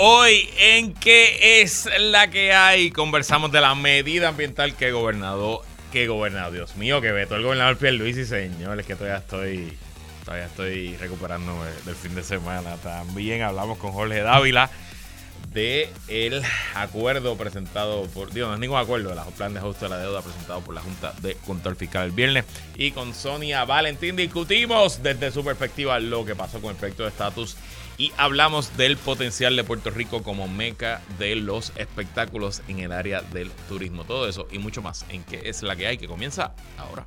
Hoy en qué es la que hay, conversamos de la medida ambiental que gobernador, que gobernador, Dios mío, que vetó el gobernador Pierluisi, señores, que todavía estoy, todavía estoy recuperándome del fin de semana. También hablamos con Jorge Dávila de el acuerdo presentado por, digo, no es ningún acuerdo, el plan de ajuste de la deuda presentado por la Junta de Control Fiscal el viernes. Y con Sonia Valentín discutimos desde su perspectiva lo que pasó con el proyecto de estatus y hablamos del potencial de Puerto Rico como meca de los espectáculos en el área del turismo. Todo eso y mucho más en que es la que hay que comienza ahora.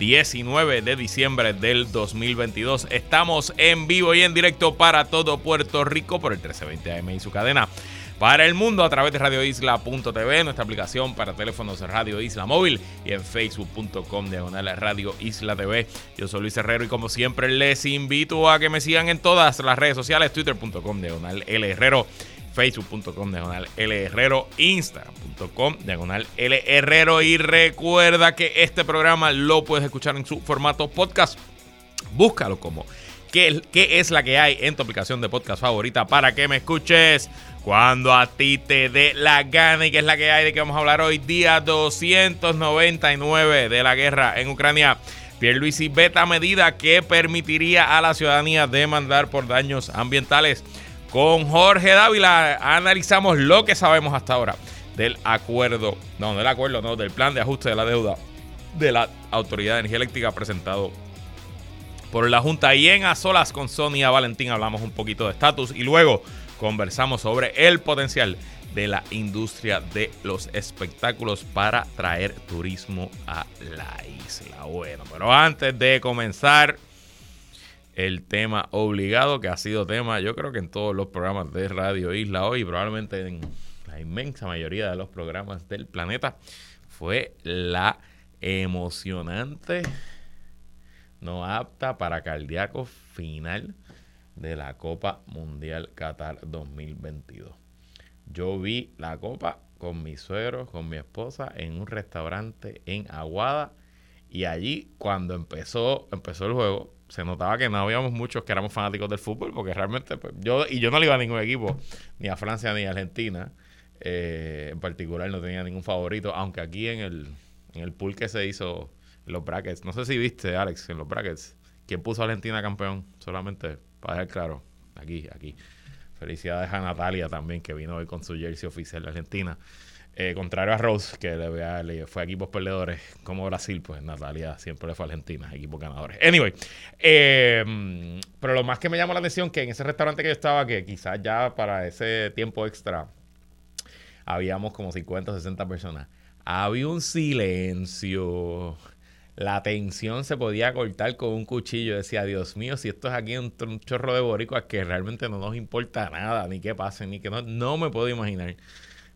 19 de diciembre del 2022. Estamos en vivo y en directo para todo Puerto Rico por el 1320 AM y su cadena. Para el mundo a través de radioisla.tv, nuestra aplicación para teléfonos Radio Isla Móvil y en facebook.com diagonal Radio Isla TV. Yo soy Luis Herrero y como siempre les invito a que me sigan en todas las redes sociales, twitter.com diagonal L Herrero facebook.com diagonal L Herrero, instagram.com diagonal L Herrero y recuerda que este programa lo puedes escuchar en su formato podcast. Búscalo como ¿Qué, ¿Qué, es la que hay en tu aplicación de podcast favorita para que me escuches cuando a ti te dé la gana y qué es la que hay de que vamos a hablar hoy, día 299 de la guerra en Ucrania. Pierluisi beta medida que permitiría a la ciudadanía demandar por daños ambientales. Con Jorge Dávila analizamos lo que sabemos hasta ahora del acuerdo, no, del acuerdo, no, del plan de ajuste de la deuda de la Autoridad de Energía Eléctrica presentado por la Junta. Y en A Solas con Sonia Valentín hablamos un poquito de estatus y luego conversamos sobre el potencial de la industria de los espectáculos para traer turismo a la isla. Bueno, pero antes de comenzar el tema obligado, que ha sido tema, yo creo que en todos los programas de Radio Isla hoy, probablemente en la inmensa mayoría de los programas del planeta, fue la emocionante, no apta para cardíacos final de la Copa Mundial Qatar 2022. Yo vi la Copa con mis suegros, con mi esposa, en un restaurante en Aguada. Y allí, cuando empezó, empezó el juego, se notaba que no habíamos muchos que éramos fanáticos del fútbol, porque realmente pues, yo, y yo no le iba a ningún equipo, ni a Francia ni a Argentina, eh, en particular no tenía ningún favorito, aunque aquí en el, en el pool que se hizo, los brackets, no sé si viste, Alex, en los brackets, ¿quién puso a Argentina campeón? Solamente para dejar claro, aquí, aquí. Felicidades a Natalia también, que vino hoy con su jersey oficial de Argentina. Eh, contrario a Rose, que le, fue equipos perdedores como Brasil, pues Natalia siempre le fue a Argentina, equipos ganadores. Anyway, eh, pero lo más que me llamó la atención que en ese restaurante que yo estaba, que quizás ya para ese tiempo extra habíamos como 50 o 60 personas, había un silencio. La tensión se podía cortar con un cuchillo. Decía, Dios mío, si esto es aquí un, un chorro de boricuas que realmente no nos importa nada, ni qué pase, ni que no, no me puedo imaginar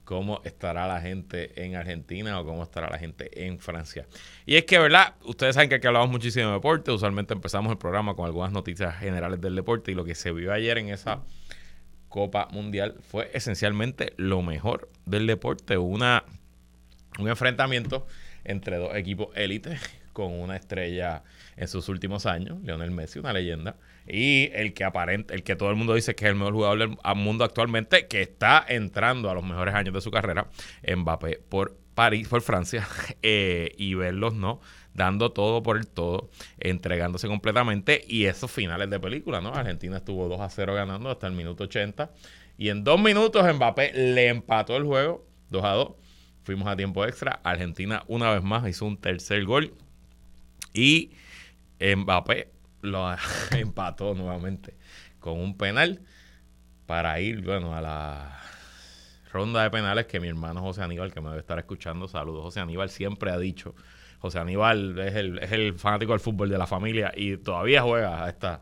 cómo estará la gente en Argentina o cómo estará la gente en Francia. Y es que, ¿verdad? Ustedes saben que aquí hablamos muchísimo de deporte. Usualmente empezamos el programa con algunas noticias generales del deporte y lo que se vio ayer en esa Copa Mundial fue esencialmente lo mejor del deporte. Un enfrentamiento entre dos equipos élites con una estrella en sus últimos años, Lionel Messi, una leyenda, y el que aparente, el que todo el mundo dice que es el mejor jugador del mundo actualmente, que está entrando a los mejores años de su carrera, Mbappé por París, por Francia, eh, y verlos, ¿no? Dando todo por el todo, entregándose completamente, y esos finales de película, ¿no? Argentina estuvo 2 a 0 ganando hasta el minuto 80, y en dos minutos Mbappé le empató el juego, 2 a 2. Fuimos a tiempo extra. Argentina una vez más hizo un tercer gol. Y Mbappé lo empató nuevamente con un penal para ir, bueno, a la ronda de penales que mi hermano José Aníbal, que me debe estar escuchando, saludos, José Aníbal siempre ha dicho, José Aníbal es el, es el fanático del fútbol de la familia y todavía juega a esta,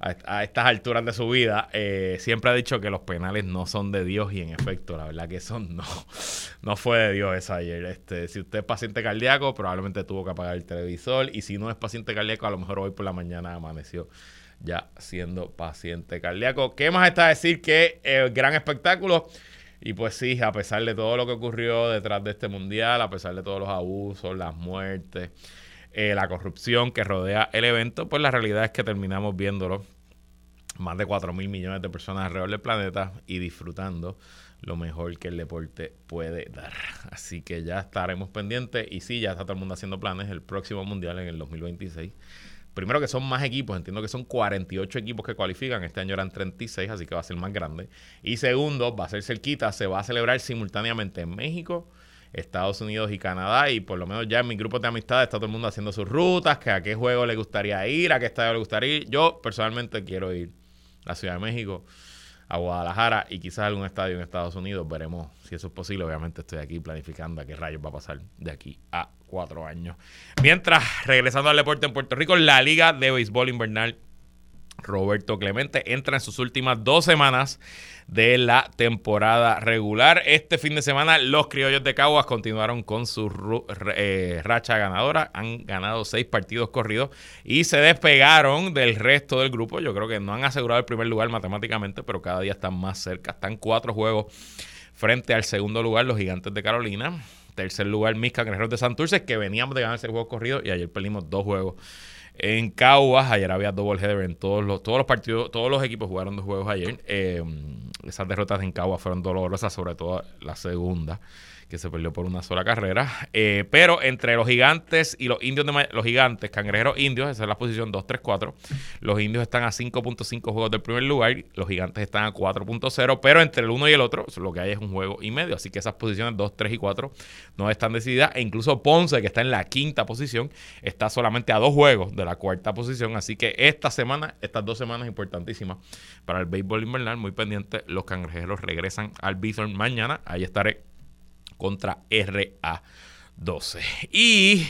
a, estas alturas de su vida, eh, siempre ha dicho que los penales no son de Dios y en efecto, la verdad que son no, no fue de Dios esa ayer. Este, si usted es paciente cardíaco, probablemente tuvo que apagar el televisor y si no es paciente cardíaco, a lo mejor hoy por la mañana amaneció ya siendo paciente cardíaco. ¿Qué más está a decir que el gran espectáculo? Y pues sí, a pesar de todo lo que ocurrió detrás de este mundial, a pesar de todos los abusos, las muertes, eh, la corrupción que rodea el evento, pues la realidad es que terminamos viéndolo más de 4 mil millones de personas alrededor del planeta y disfrutando lo mejor que el deporte puede dar. Así que ya estaremos pendientes y sí, ya está todo el mundo haciendo planes. El próximo mundial en el 2026 primero que son más equipos, entiendo que son 48 equipos que cualifican, este año eran 36, así que va a ser más grande. Y segundo, va a ser cerquita, se va a celebrar simultáneamente en México, Estados Unidos y Canadá, y por lo menos ya en mi grupo de amistades está todo el mundo haciendo sus rutas, que a qué juego le gustaría ir, a qué estadio le gustaría ir. Yo personalmente quiero ir a la Ciudad de México a Guadalajara y quizás algún estadio en Estados Unidos. Veremos si eso es posible. Obviamente estoy aquí planificando a qué rayos va a pasar de aquí a cuatro años. Mientras, regresando al deporte en Puerto Rico, la Liga de Béisbol Invernal Roberto Clemente entra en sus últimas dos semanas de la temporada regular. Este fin de semana los criollos de Caguas continuaron con su eh, racha ganadora. Han ganado seis partidos corridos y se despegaron del resto del grupo. Yo creo que no han asegurado el primer lugar matemáticamente, pero cada día están más cerca. Están cuatro juegos frente al segundo lugar, los gigantes de Carolina. Tercer lugar, mis cangrejeros de Santurce, que veníamos de ganar ese juego corrido y ayer perdimos dos juegos en Caguas. Ayer había double header en todos los, todos los partidos, todos los equipos jugaron dos juegos ayer. Eh, esas derrotas en Caguas fueron dolorosas, sobre todo la segunda que se perdió por una sola carrera. Eh, pero entre los gigantes y los indios, de, los gigantes, cangrejeros indios, esa es la posición 2-3-4. Los indios están a 5.5 juegos del primer lugar, los gigantes están a 4.0, pero entre el uno y el otro lo que hay es un juego y medio. Así que esas posiciones 2, 3 y 4 no están decididas. E incluso Ponce, que está en la quinta posición, está solamente a dos juegos de la cuarta posición. Así que esta semana, estas dos semanas importantísimas para el béisbol invernal, muy pendiente. Los cangrejeros regresan al Bison mañana. Ahí estaré contra RA12. Y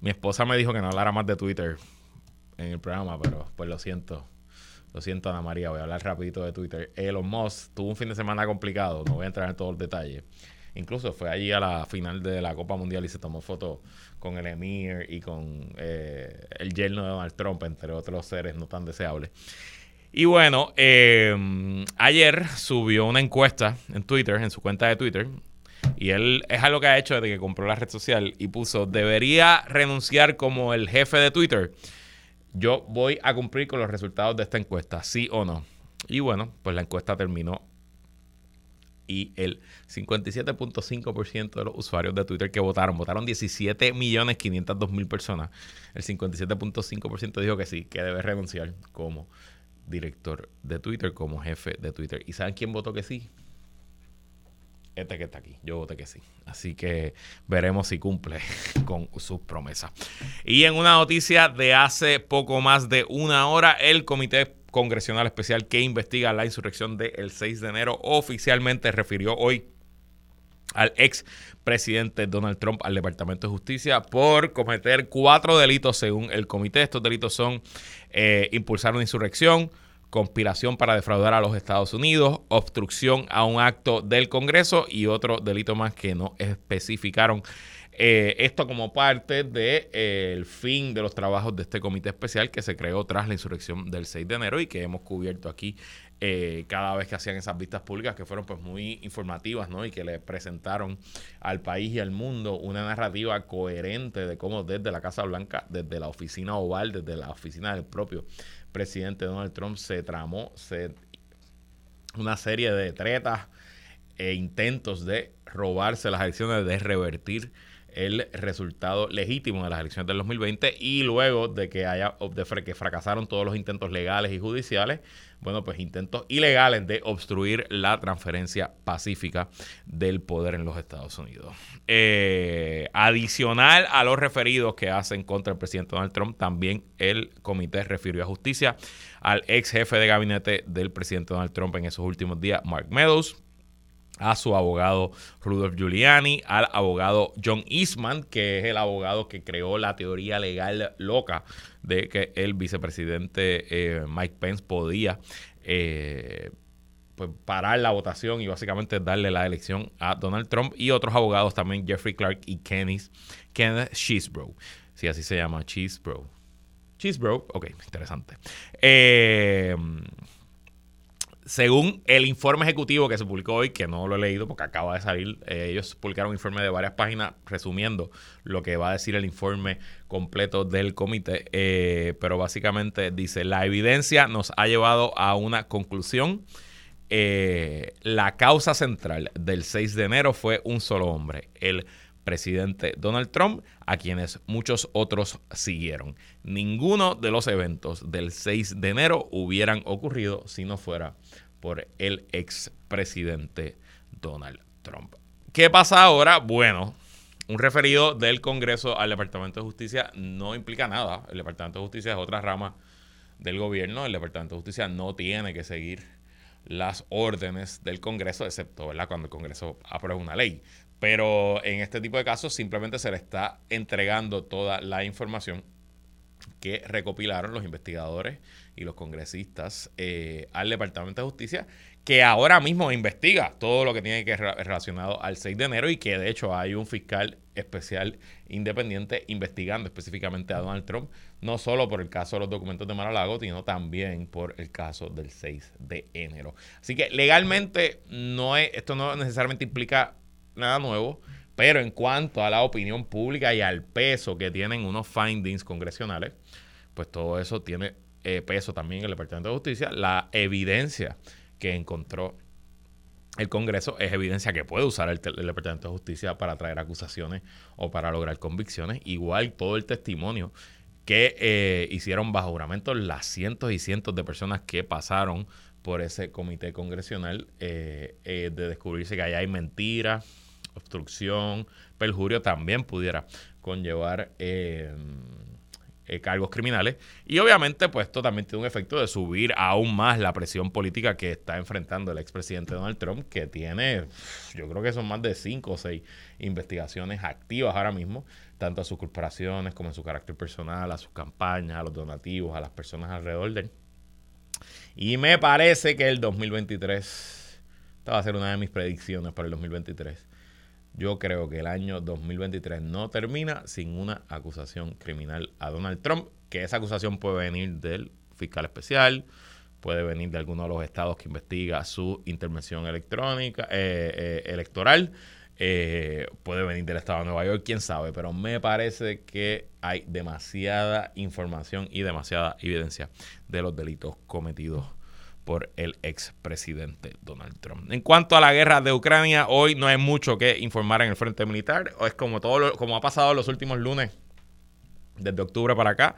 mi esposa me dijo que no hablara más de Twitter en el programa, pero pues lo siento. Lo siento, Ana María, voy a hablar rapidito de Twitter. Elon Musk tuvo un fin de semana complicado, no voy a entrar en todos los detalles. Incluso fue allí a la final de la Copa Mundial y se tomó foto con el Emir y con eh, el yerno de Donald Trump, entre otros seres no tan deseables. Y bueno, eh, ayer subió una encuesta en Twitter, en su cuenta de Twitter, y él es algo que ha hecho desde que compró la red social y puso, debería renunciar como el jefe de Twitter. Yo voy a cumplir con los resultados de esta encuesta, sí o no. Y bueno, pues la encuesta terminó y el 57.5% de los usuarios de Twitter que votaron, votaron 17.502.000 personas. El 57.5% dijo que sí, que debe renunciar como director de Twitter, como jefe de Twitter. ¿Y saben quién votó que sí? Este que está aquí. Yo voté que sí. Así que veremos si cumple con sus promesas. Y en una noticia de hace poco más de una hora, el Comité Congresional Especial que investiga la insurrección del 6 de enero oficialmente refirió hoy al ex presidente Donald Trump al Departamento de Justicia por cometer cuatro delitos según el comité. Estos delitos son eh, impulsar una insurrección, conspiración para defraudar a los Estados Unidos, obstrucción a un acto del Congreso y otro delito más que no especificaron. Eh, esto como parte del de, eh, fin de los trabajos de este comité especial que se creó tras la insurrección del 6 de enero y que hemos cubierto aquí eh, cada vez que hacían esas vistas públicas que fueron pues muy informativas ¿no? y que le presentaron al país y al mundo una narrativa coherente de cómo desde la Casa Blanca, desde la oficina oval, desde la oficina del propio presidente Donald Trump se tramó una serie de tretas e intentos de robarse las elecciones, de revertir el resultado legítimo de las elecciones del 2020 y luego de que haya de que fracasaron todos los intentos legales y judiciales, bueno, pues intentos ilegales de obstruir la transferencia pacífica del poder en los Estados Unidos. Eh, adicional a los referidos que hacen contra el presidente Donald Trump, también el comité refirió a justicia al ex jefe de gabinete del presidente Donald Trump en esos últimos días, Mark Meadows a su abogado Rudolf Giuliani, al abogado John Eastman, que es el abogado que creó la teoría legal loca de que el vicepresidente eh, Mike Pence podía eh, pues, parar la votación y básicamente darle la elección a Donald Trump y otros abogados también, Jeffrey Clark y Kenneth, Kenneth Cheesebro. Si así se llama, Cheesebro. Cheesebro, ok, interesante. Eh, según el informe ejecutivo que se publicó hoy, que no lo he leído porque acaba de salir, eh, ellos publicaron un informe de varias páginas resumiendo lo que va a decir el informe completo del comité, eh, pero básicamente dice, la evidencia nos ha llevado a una conclusión. Eh, la causa central del 6 de enero fue un solo hombre, el presidente Donald Trump, a quienes muchos otros siguieron. Ninguno de los eventos del 6 de enero hubieran ocurrido si no fuera por el expresidente Donald Trump. ¿Qué pasa ahora? Bueno, un referido del Congreso al Departamento de Justicia no implica nada. El Departamento de Justicia es otra rama del gobierno. El Departamento de Justicia no tiene que seguir las órdenes del Congreso, excepto cuando el Congreso aprueba una ley. Pero en este tipo de casos simplemente se le está entregando toda la información que recopilaron los investigadores y los congresistas eh, al Departamento de Justicia, que ahora mismo investiga todo lo que tiene que ver relacionado al 6 de enero y que de hecho hay un fiscal especial independiente investigando específicamente a Donald Trump, no solo por el caso de los documentos de Mar-a-Lago, sino también por el caso del 6 de enero. Así que legalmente no es, esto no necesariamente implica nada nuevo, pero en cuanto a la opinión pública y al peso que tienen unos findings congresionales, pues todo eso tiene eh, peso también en el Departamento de Justicia. La evidencia que encontró el Congreso es evidencia que puede usar el, Departamento de Justicia para traer acusaciones o para lograr convicciones. Igual todo el testimonio que eh, hicieron bajo juramento las cientos y cientos de personas que pasaron por ese comité congresional eh, de descubrirse que allá hay mentiras, obstrucción, perjurio, también pudiera conllevar eh, cargos criminales. Y obviamente, pues esto también tiene un efecto de subir aún más la presión política que está enfrentando el expresidente Donald Trump, que tiene, yo creo que son más de cinco o seis investigaciones activas ahora mismo, tanto a sus corporaciones como en su carácter personal, a sus campañas, a los donativos, a las personas alrededor de él. Y me parece que el 2023, esta va a ser una de mis predicciones para el 2023 yo creo que el año 2023 no termina sin una acusación criminal a Donald Trump, que esa acusación puede venir del fiscal especial, puede venir de alguno de los estados que investiga su intervención electrónica, eh, eh, electoral, eh, puede venir del estado de Nueva York, quién sabe, pero me parece que hay demasiada información y demasiada evidencia de los delitos cometidos por el expresidente Donald Trump. En cuanto a la guerra de Ucrania, hoy no hay mucho que informar en el frente militar. Es como todo como ha pasado los últimos lunes, desde octubre para acá.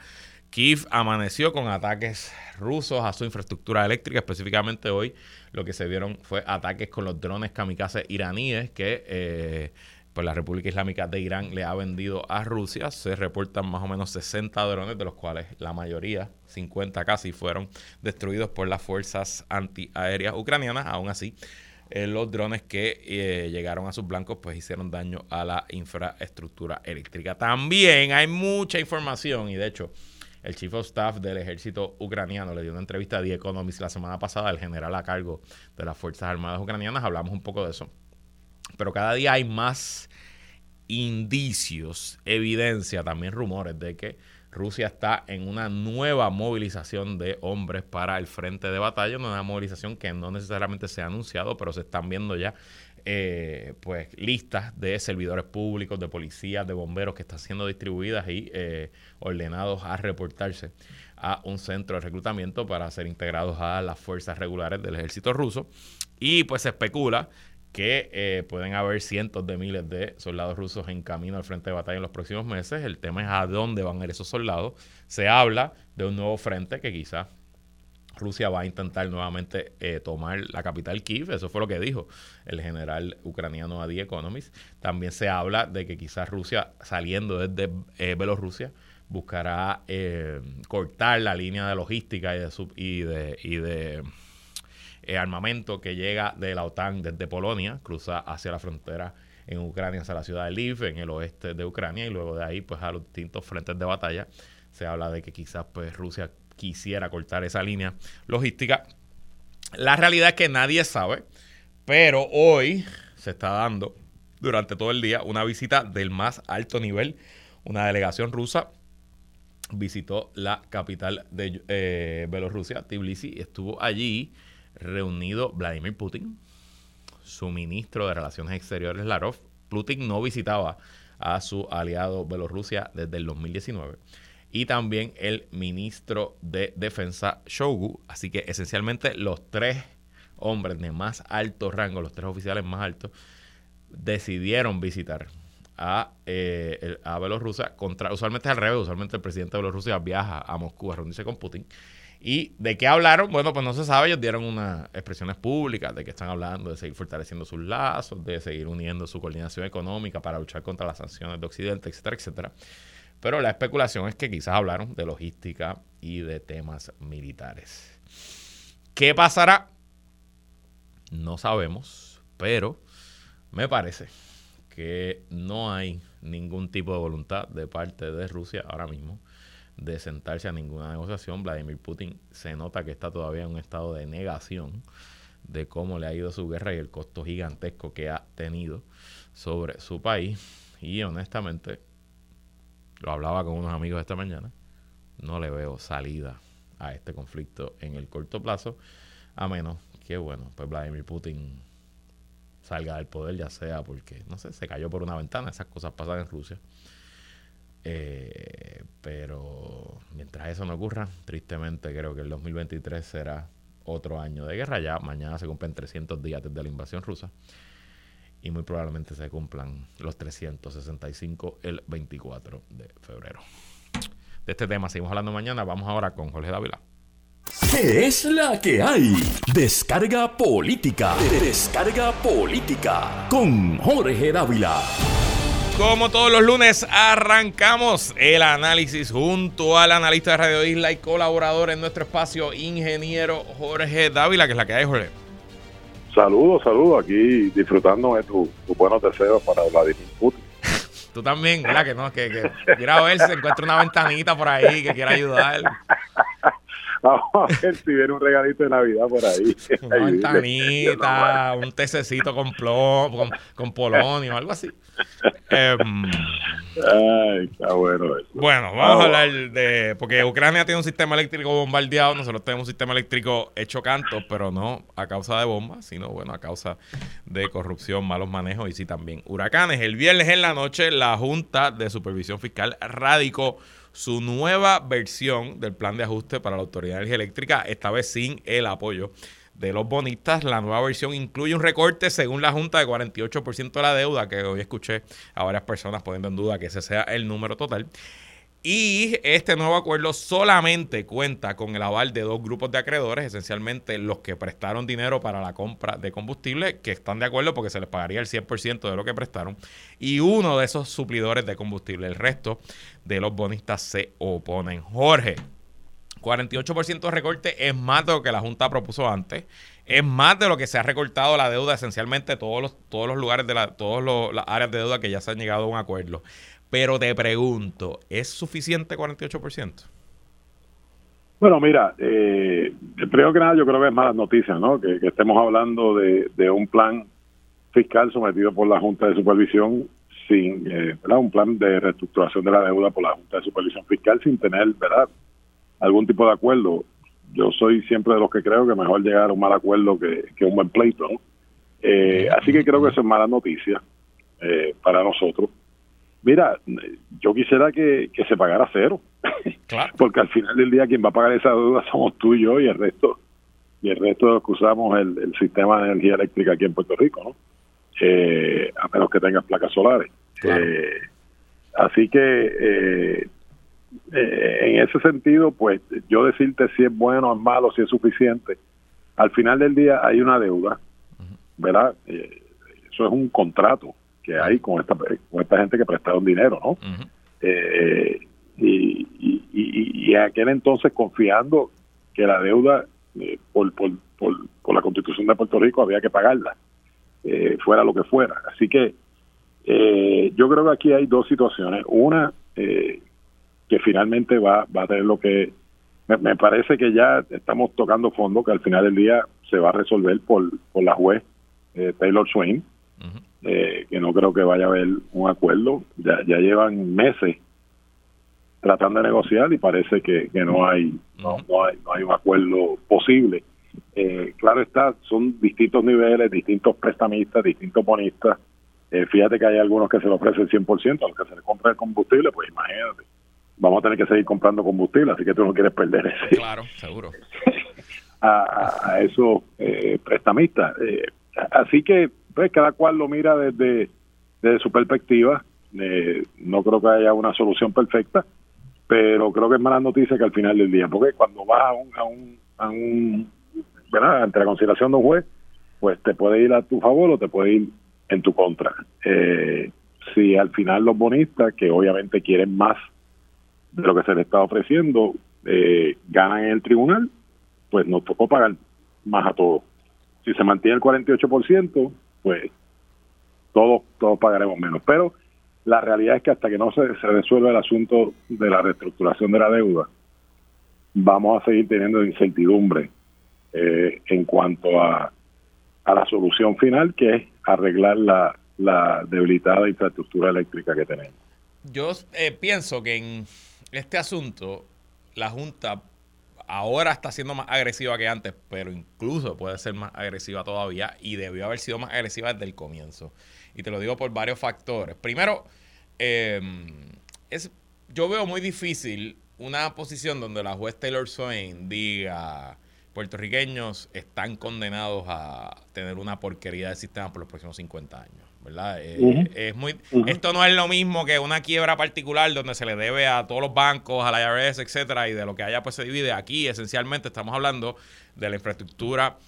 Kiev amaneció con ataques rusos a su infraestructura eléctrica. Específicamente hoy lo que se vieron fue ataques con los drones kamikaze iraníes que eh, pues la República Islámica de Irán le ha vendido a Rusia. Se reportan más o menos 60 drones, de los cuales la mayoría, 50 casi, fueron destruidos por las fuerzas antiaéreas ucranianas. Aún así, eh, los drones que eh, llegaron a sus blancos pues hicieron daño a la infraestructura eléctrica. También hay mucha información y de hecho el Chief of Staff del ejército ucraniano le dio una entrevista a The Economist la semana pasada al general a cargo de las Fuerzas Armadas ucranianas. Hablamos un poco de eso pero cada día hay más indicios, evidencia, también rumores de que Rusia está en una nueva movilización de hombres para el frente de batalla, una movilización que no necesariamente se ha anunciado, pero se están viendo ya eh, pues listas de servidores públicos, de policías, de bomberos que están siendo distribuidas y eh, ordenados a reportarse a un centro de reclutamiento para ser integrados a las fuerzas regulares del ejército ruso. Y pues se especula que eh, pueden haber cientos de miles de soldados rusos en camino al frente de batalla en los próximos meses. El tema es a dónde van a ir esos soldados. Se habla de un nuevo frente que quizás Rusia va a intentar nuevamente eh, tomar la capital Kiev. Eso fue lo que dijo el general ucraniano a The Economist. También se habla de que quizás Rusia, saliendo desde eh, Bielorrusia, buscará cortar la línea de logística y de, y de eh, armamento que llega de la OTAN desde Polonia, cruza hacia la frontera en Ucrania, hacia la ciudad de Lviv, en el oeste de Ucrania, y luego de ahí pues a los distintos frentes de batalla. Se habla de que quizás pues Rusia quisiera cortar esa línea logística. La realidad es que nadie sabe, pero hoy se está dando durante todo el día una visita del más alto nivel. Una delegación rusa visitó la capital de eh, Bielorrusia, Tbilisi, estuvo allí reunido Vladimir Putin, su ministro de Relaciones Exteriores, Larov. Putin no visitaba a su aliado Bielorrusia desde el 2019 y también el ministro de Defensa Shogu. Así que esencialmente los tres hombres de más alto rango, los tres oficiales más altos, decidieron visitar a, eh, a Bielorrusia. Usualmente es al revés, usualmente el presidente de Bielorrusia viaja a Moscú a reunirse con Putin. ¿Y de qué hablaron? Bueno, pues no se sabe, ellos dieron unas expresiones públicas de que están hablando de seguir fortaleciendo sus lazos, de seguir uniendo su coordinación económica para luchar contra las sanciones de Occidente, etcétera, etcétera. Pero la especulación es que quizás hablaron de logística y de temas militares. ¿Qué pasará? No sabemos, pero me parece que no hay ningún tipo de voluntad de parte de Rusia ahora mismo de sentarse a ninguna negociación. Vladimir Putin se nota que está todavía en un estado de negación de cómo le ha ido su guerra y el costo gigantesco que ha tenido sobre su país. Y honestamente, lo hablaba con unos amigos esta mañana, no le veo salida a este conflicto en el corto plazo, a menos que, bueno, pues Vladimir Putin salga del poder, ya sea porque, no sé, se cayó por una ventana, esas cosas pasan en Rusia. Eh, pero mientras eso no ocurra, tristemente creo que el 2023 será otro año de guerra. Ya mañana se cumplen 300 días desde la invasión rusa y muy probablemente se cumplan los 365 el 24 de febrero. De este tema seguimos hablando mañana. Vamos ahora con Jorge Dávila. ¿Qué es la que hay? Descarga política. Descarga política con Jorge Dávila. Como todos los lunes, arrancamos el análisis junto al analista de Radio Isla y colaborador en nuestro espacio, ingeniero Jorge Dávila, que es la que hay, Jorge. Saludos, saludos, aquí disfrutando de tus buenos deseos para Vladimir Putin. Tú también, ¿verdad? Que no, que, que quiera ver si se encuentra una ventanita por ahí que quiera ayudar. Vamos a ver si viene un regalito de Navidad por ahí. Una ventanita, un tececito con, con, con polonio, algo así. Em, Ay, está bueno eso. Bueno, vamos a hablar de. Porque Ucrania tiene un sistema eléctrico bombardeado, nosotros tenemos un sistema eléctrico hecho canto, pero no a causa de bombas, sino bueno, a causa de corrupción, malos manejos y sí también huracanes. El viernes en la noche, la Junta de Supervisión Fiscal radicó su nueva versión del plan de ajuste para la Autoridad de Energía Eléctrica, esta vez sin el apoyo de los bonistas. La nueva versión incluye un recorte, según la Junta, de 48% de la deuda, que hoy escuché a varias personas poniendo en duda que ese sea el número total. Y este nuevo acuerdo solamente cuenta con el aval de dos grupos de acreedores, esencialmente los que prestaron dinero para la compra de combustible, que están de acuerdo porque se les pagaría el 100% de lo que prestaron, y uno de esos suplidores de combustible. El resto de los bonistas se oponen. Jorge, 48% de recorte es más de lo que la Junta propuso antes. Es más de lo que se ha recortado la deuda, esencialmente todos los, todos los lugares de la, todas las áreas de deuda que ya se han llegado a un acuerdo. Pero te pregunto, ¿es suficiente 48%? Bueno, mira, eh, primero que nada yo creo que es mala noticia, ¿no? Que, estemos hablando de, un plan fiscal sometido por la Junta de Supervisión sin, eh, ¿verdad? Un plan de reestructuración de la deuda por la Junta de Supervisión Fiscal sin tener, ¿verdad? algún tipo de acuerdo. Yo soy siempre de los que creo que mejor llegar a un mal acuerdo que, un buen pleito. Eh, así que creo que eso es mala noticia eh, para nosotros. Mira, yo quisiera que, se pagara cero, porque al final del día quien va a pagar esa deuda somos tú y yo y el resto y el resto de los que usamos el, sistema de energía eléctrica aquí en Puerto Rico, ¿no? Eh, a menos que tengas placas solares. así que eh, en ese sentido, pues yo decirte si es bueno o es malo, si es suficiente, al final del día hay una deuda, ¿verdad? Eh, eso es un contrato que hay con esta, con esta gente que prestaron dinero, ¿no? Eh, y, y, aquel entonces confiando que la deuda, por, por, por, por la constitución de Puerto Rico había que pagarla, eh, fuera lo que fuera. Así que eh, yo creo que aquí hay dos situaciones. Una, eh, que finalmente va, va a tener lo que... Me, parece que ya estamos tocando fondo, que al final del día se va a resolver por, por la juez Taylor Swain, que no creo que vaya a haber un acuerdo. Ya, ya llevan meses tratando de negociar y parece que, que no hay no, no hay no hay un acuerdo posible eh, claro está son distintos niveles distintos prestamistas distintos bonistas. Eh, fíjate que hay algunos que se le ofrecen 100% a los que se le compra el combustible pues imagínate. Vamos a tener que seguir comprando combustible así que tú no quieres perder ese. Claro seguro. A, a, esos eh, prestamistas. Eh, así que pues cada cual lo mira desde desde su perspectiva. No creo que haya una solución perfecta pero creo que es mala noticia que al final del día, porque cuando vas a un, a un, a un ¿verdad? ante la consideración de un juez, pues te puede ir a tu favor o te puede ir en tu contra. Eh, si al final los bonistas, que obviamente quieren más de lo que se les está ofreciendo, eh, ganan en el tribunal, pues nos tocó pagar más a todos. Si se mantiene el 48%, pues todos, todos pagaremos menos. Pero la realidad es que hasta que no se, se resuelva el asunto de la reestructuración de la deuda, vamos a seguir teniendo incertidumbre eh, en cuanto a, a la solución final, que es arreglar la, la debilitada infraestructura eléctrica que tenemos. Yo eh, pienso que en este asunto la Junta ahora está siendo más agresiva que antes, pero incluso puede ser más agresiva todavía y debió haber sido más agresiva desde el comienzo. Y te lo digo por varios factores. Primero, em, es, yo veo muy difícil una posición donde la juez Taylor Swain diga puertorriqueños están condenados a tener una porquería de sistema por los próximos 50 años. ¿verdad? Eh, es muy, Esto no es lo mismo que una quiebra particular donde se le debe a todos los bancos, a la IRS, etcétera, y de lo que haya pues se divide. Aquí esencialmente estamos hablando de la infraestructura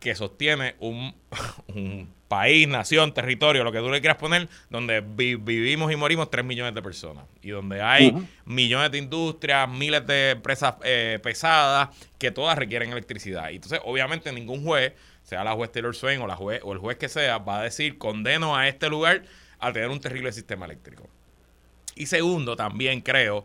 que sostiene un, país, nación, territorio, lo que tú le quieras poner, donde vivimos y morimos 3 millones de personas y donde hay millones de industrias, miles de empresas eh, pesadas que todas requieren electricidad. Y entonces, obviamente, ningún juez, sea la juez Taylor Swain o, la juez, o el juez que sea, va a decir condeno a este lugar a tener un terrible sistema eléctrico. Y segundo, también creo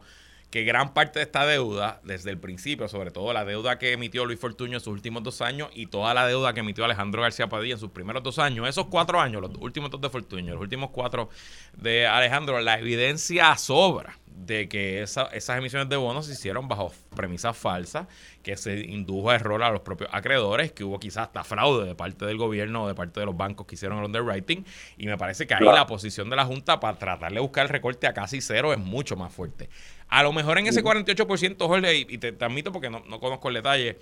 que gran parte de esta deuda, desde el principio, sobre todo la deuda que emitió Luis Fortuño en sus últimos dos años y toda la deuda que emitió Alejandro García Padilla en sus primeros dos años, esos cuatro años, los últimos dos de Fortuño, los últimos cuatro de Alejandro, la evidencia sobra de que esas emisiones de bonos se hicieron bajo premisas falsas, que se indujo a error a los propios acreedores, que hubo quizás hasta fraude de parte del gobierno o de parte de los bancos que hicieron el underwriting. Y me parece que ahí la posición de la Junta para tratar de buscar el recorte a casi cero es mucho más fuerte. A lo mejor en ese 48%, Jorge, y te, te admito porque no, no conozco el detalle,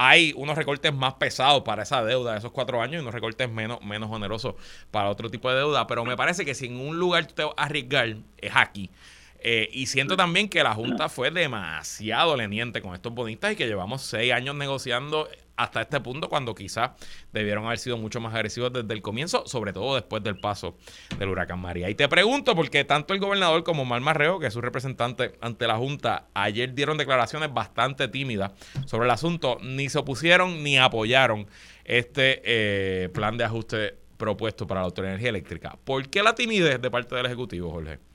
hay unos recortes más pesados para esa deuda de esos cuatro años y unos recortes menos, menos onerosos para otro tipo de deuda. Pero me parece que si en un lugar tú te vas a arriesgar, es aquí. Eh, y siento también que la Junta fue demasiado leniente con estos bonistas y que llevamos seis años negociando hasta este punto cuando quizás debieron haber sido mucho más agresivos desde el comienzo, sobre todo después del paso del huracán María. Y te pregunto, porque tanto el gobernador como Mar Marreo, que es su representante ante la Junta, ayer dieron declaraciones bastante tímidas sobre el asunto, ni se opusieron ni apoyaron este eh, plan de ajuste propuesto para la Autoridad de Energía Eléctrica. ¿Por qué la timidez de parte del Ejecutivo, Jorge?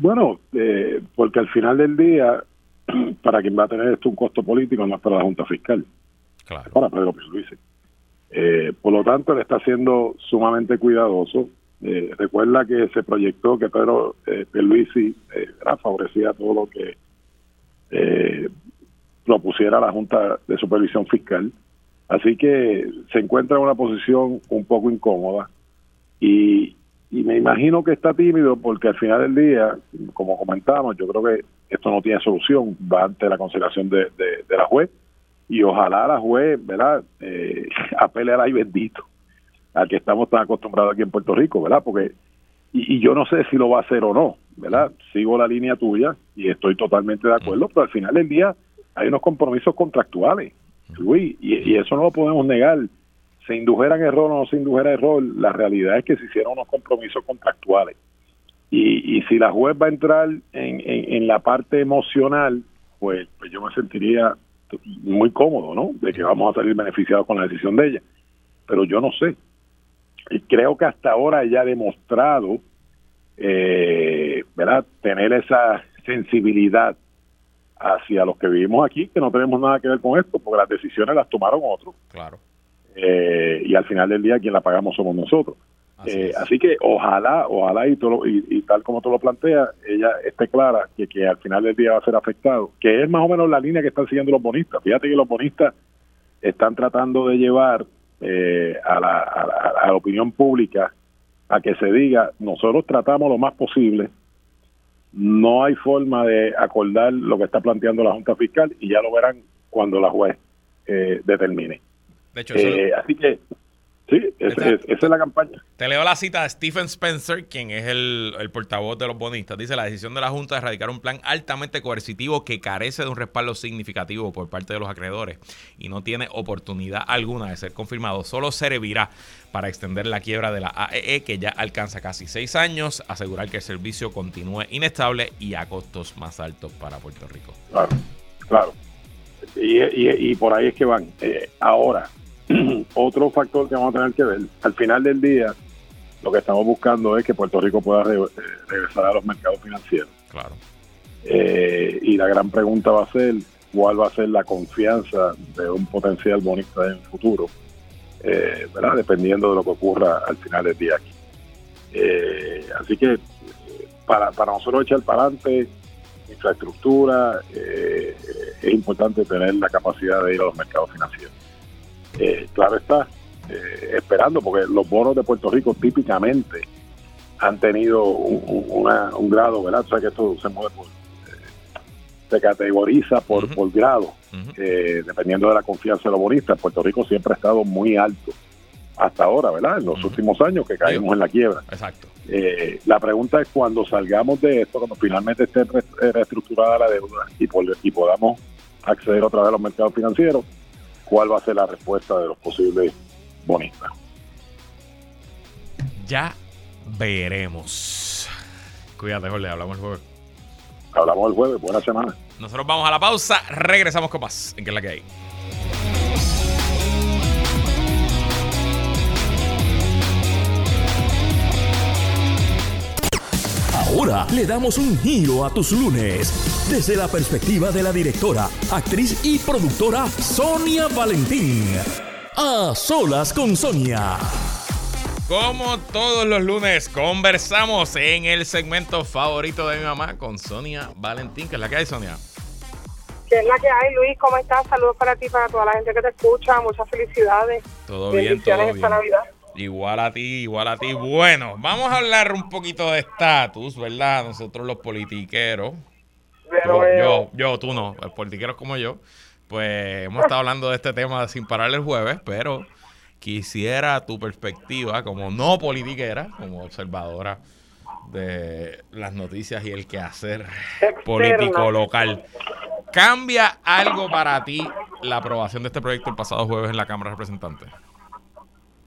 Bueno, eh, porque al final del día, para quien va a tener esto un costo político no es para la Junta Fiscal, claro. para Pedro Pierluisi. Eh, por lo tanto, él está siendo sumamente cuidadoso. Eh, recuerda que se proyectó que Pedro eh, Pierluisi eh, favorecía todo lo que eh, propusiera la Junta de Supervisión Fiscal. Así que se encuentra en una posición un poco incómoda y, y me imagino que está tímido porque al final del día, como comentamos, yo creo que esto no tiene solución, va ante la consideración de, de, la juez y ojalá la juez, ¿verdad?, eh, apele al ay bendito, al que estamos tan acostumbrados aquí en Puerto Rico, ¿verdad? Porque, y, y, yo no sé si lo va a hacer o no, ¿verdad? Sigo la línea tuya y estoy totalmente de acuerdo, pero al final del día hay unos compromisos contractuales, Luis, y, y eso no lo podemos negar se indujera en error o no se indujera en error, la realidad es que se hicieron unos compromisos contractuales. Y, y si la juez va a entrar en, en, la parte emocional, pues, pues yo me sentiría muy cómodo, ¿no? De que vamos a salir beneficiados con la decisión de ella. Pero yo no sé. Y creo que hasta ahora ella ha demostrado, eh, ¿verdad?, tener esa sensibilidad hacia los que vivimos aquí, que no tenemos nada que ver con esto, porque las decisiones las tomaron otros. Claro. Eh, y al final del día quien la pagamos somos nosotros. Eh, así, que ojalá, ojalá y, todo, y, tal como tú lo planteas, ella esté clara que, que al final del día va a ser afectado, que es más o menos la línea que están siguiendo los bonistas. Fíjate que los bonistas están tratando de llevar eh, a, la, a, la, opinión pública a que se diga, nosotros tratamos lo más posible, no hay forma de acordar lo que está planteando la Junta Fiscal y ya lo verán cuando la juez eh, determine. De hecho, así que Sí, esa es la campaña. Te leo la cita de Stephen Spencer, quien es el, portavoz de los bonistas. Dice, la decisión de la Junta de erradicar un plan altamente coercitivo que carece de un respaldo significativo por parte de los acreedores y no tiene oportunidad alguna de ser confirmado, solo servirá para extender la quiebra de la AEE, e, que ya alcanza casi seis años, asegurar que el servicio continúe inestable y a costos más altos para Puerto Rico. Claro, claro. Y, por ahí es que van. Eh, ahora, otro factor que vamos a tener que ver, al final del día, lo que estamos buscando es que Puerto Rico pueda eh, regresar a los mercados financieros. Claro. Eh, y la gran pregunta va a ser cuál va a ser la confianza de un potencial bonista en el futuro, eh, ¿verdad? Dependiendo de lo que ocurra al final del día aquí. así que para, para nosotros echar para adelante infraestructura, es importante tener la capacidad de ir a los mercados financieros. Eh, claro está, eh, esperando, porque los bonos de Puerto Rico típicamente han tenido un, grado, ¿verdad? O sea que esto se mueve por, eh, se categoriza por, por grado, dependiendo de la confianza de los bonistas. Puerto Rico siempre ha estado muy alto hasta ahora, ¿verdad? En los últimos años que caímos en la quiebra. Exacto. la pregunta es cuando salgamos de esto, cuando finalmente esté reestructurada la deuda y, y podamos acceder otra vez a los mercados financieros, cuál va a ser la respuesta de los posibles bonistas. Ya veremos. Cuídate, Jorge, hablamos el jueves. Hablamos el jueves, buena semana. Nosotros vamos a la pausa, regresamos con más. ¿En qué es la que hay? Ahora le damos un giro a tus lunes desde la perspectiva de la directora, actriz y productora Sonia Valentín. A solas con Sonia. Como todos los lunes, conversamos en el segmento favorito de mi mamá con Sonia Valentín. ¿Qué es la que hay, Sonia? ¿Qué es la que hay, Luis? ¿Cómo estás? Saludos para ti, para toda la gente que te escucha. Muchas felicidades. Todo bien, todo bien. esta Navidad. Igual a ti, igual a ti. Bueno, vamos a hablar un poquito de estatus, ¿verdad? Nosotros los politiqueros. Yo, yo, yo, tú no, los politiqueros como yo. Pues hemos estado hablando de este tema sin parar el jueves, pero quisiera tu perspectiva como no politiquera, como observadora de las noticias y el quehacer político local. ¿Cambia algo para ti la aprobación de este proyecto el pasado jueves en la Cámara de Representantes?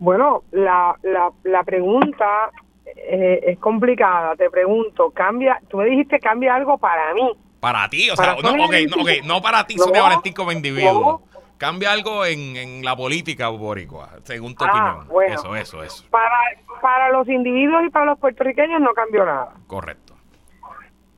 Bueno, la, la, la pregunta eh, es complicada. Te pregunto, cambia, tú me dijiste cambia algo para mí. Para ti, o sea, no, okay, no, okay, no para ti, Sonia Valentín como individuo. Cambia algo en, en la política boricua, según tu ah, opinión. eso, eso, eso. Para, para los individuos y para los puertorriqueños no cambió nada. Correcto.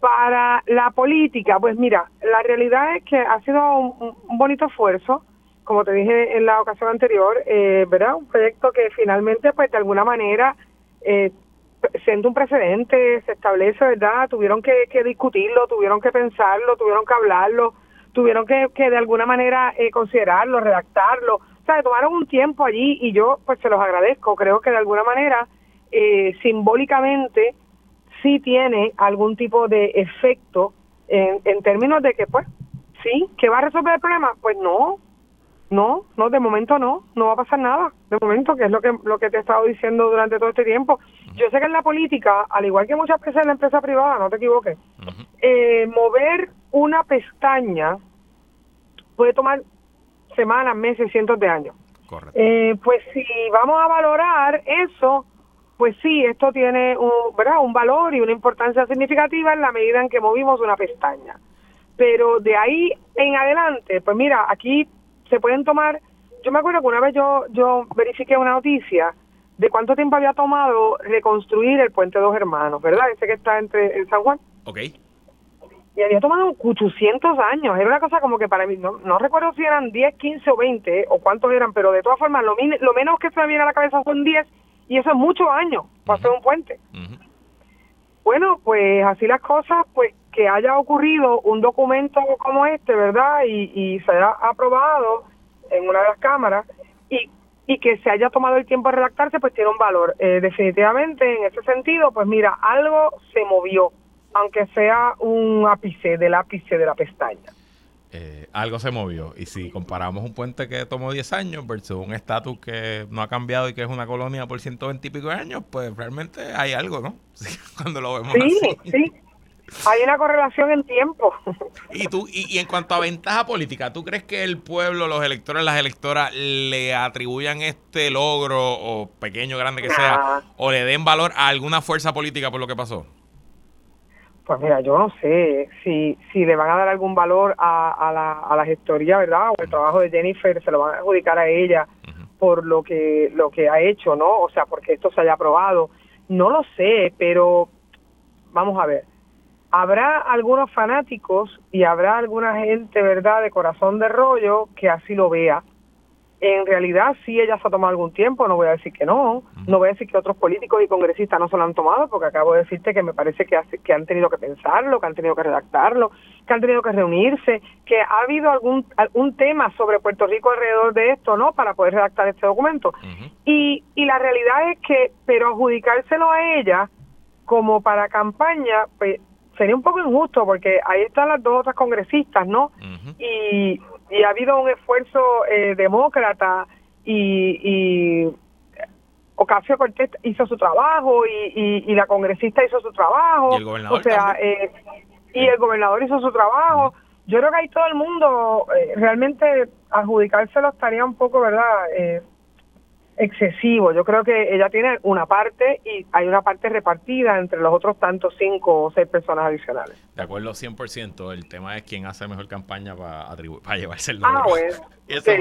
Para la política, pues mira, la realidad es que ha sido un, un bonito esfuerzo como te dije en la ocasión anterior, eh, ¿verdad? Un proyecto que finalmente, pues de alguna manera, eh, siendo un precedente, se establece, ¿verdad? Tuvieron que, discutirlo, tuvieron que pensarlo, tuvieron que hablarlo, tuvieron que, que de alguna manera eh, considerarlo, redactarlo. O sea, tomaron un tiempo allí y yo, pues se los agradezco. Creo que de alguna manera, eh, simbólicamente, sí tiene algún tipo de efecto en, en términos de que, pues, sí, que va a resolver el problema. Pues no, no, no, de momento no, no va a pasar nada. De momento, que es lo que, lo que te he estado diciendo durante todo este tiempo. Yo sé que en la política, al igual que muchas veces en la empresa privada, no te equivoques, eh, mover una pestaña puede tomar semanas, meses, cientos de años. Eh, pues si vamos a valorar eso, pues sí, esto tiene un, ¿verdad? un valor y una importancia significativa en la medida en que movimos una pestaña. Pero de ahí en adelante, pues mira, aquí se pueden tomar, yo me acuerdo que una vez yo, yo verifiqué una noticia de cuánto tiempo había tomado reconstruir el puente Dos Hermanos, ¿verdad? Ese que está entre en San Juan. Ok. Y había tomado 800 años. Era una cosa como que para mí, no, no recuerdo si eran 10, 15 o 20 o cuántos eran, pero de todas formas, lo, lo menos que se me viene a la cabeza son 10 y eso es muchos años para hacer un puente. Bueno, pues así las cosas, pues que haya ocurrido un documento como este, ¿verdad? Y, y se haya aprobado en una de las cámaras y, y que se haya tomado el tiempo de redactarse, pues tiene un valor. Eh, definitivamente, en ese sentido, pues mira, algo se movió, aunque sea un ápice del ápice de la pestaña. Eh, algo se movió. Y si comparamos un puente que tomó 10 años versus un estatus que no ha cambiado y que es una colonia por 120 y pico de años, pues realmente hay algo, ¿no? Cuando lo vemos sí, Sí, hay una correlación en tiempo. Y tú y, en cuanto a ventaja política, ¿tú crees que el pueblo, los electores, las electoras le atribuyan este logro o pequeño, grande que sea, o le den valor a alguna fuerza política por lo que pasó? Pues mira, yo no sé si, si le van a dar algún valor a, a, la, a la gestoría, ¿verdad? O el trabajo de Jennifer, se lo van a adjudicar a ella por lo que, lo que ha hecho, ¿no? O sea, porque esto se haya aprobado. No lo sé, pero vamos a ver. Habrá algunos fanáticos y habrá alguna gente, ¿verdad?, de corazón de rollo que así lo vea en realidad sí ella se ha tomado algún tiempo, no voy a decir que no, no voy a decir que otros políticos y congresistas no se lo han tomado, porque acabo de decirte que me parece que, que han tenido que pensarlo, que han tenido que redactarlo, que han tenido que reunirse, que ha habido algún, algún tema sobre Puerto Rico alrededor de esto, ¿no?, para poder redactar este documento. y, y la realidad es que, pero adjudicárselo a ella como para campaña, pues sería un poco injusto, porque ahí están las dos otras congresistas, ¿no? Y y ha habido un esfuerzo eh, demócrata y, y Ocasio Cortés hizo su trabajo y, y, la congresista hizo su trabajo. ¿Y el gobernador o sea, eh, y el gobernador hizo su trabajo. Yo creo que ahí todo el mundo eh, realmente adjudicárselo estaría un poco, ¿verdad? Eh, excesivo. Yo creo que ella tiene una parte y hay una parte repartida entre los otros tantos cinco o seis personas adicionales. De acuerdo, 100%. El tema es quién hace mejor campaña para, para llevarse el logro. Ah, Eso